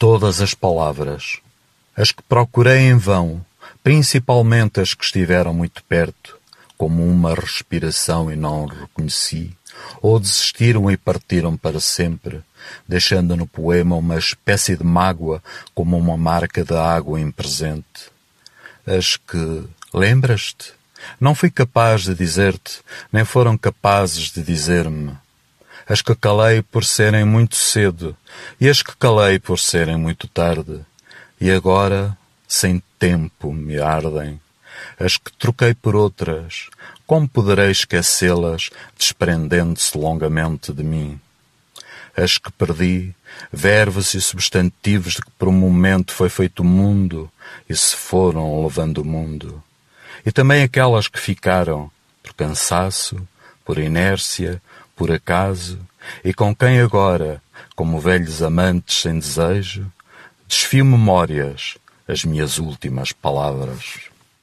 todas as palavras, as que procurei em vão, principalmente as que estiveram muito perto, como uma respiração e não reconheci, ou desistiram e partiram para sempre, deixando no poema uma espécie de mágoa como uma marca de água em presente. As que, lembras-te? Não fui capaz de dizer-te, nem foram capazes de dizer-me. As que calei por serem muito cedo, e as que calei por serem muito tarde, e agora, sem tempo, me ardem. As que troquei por outras, como poderei esquecê-las, desprendendo-se longamente de mim? As que perdi, verbos e substantivos de que por um momento foi feito o mundo, e se foram levando o mundo e também aquelas que ficaram por cansaço, por inércia, por acaso, e com quem agora, como velhos amantes sem desejo, desfio memórias, as minhas últimas palavras.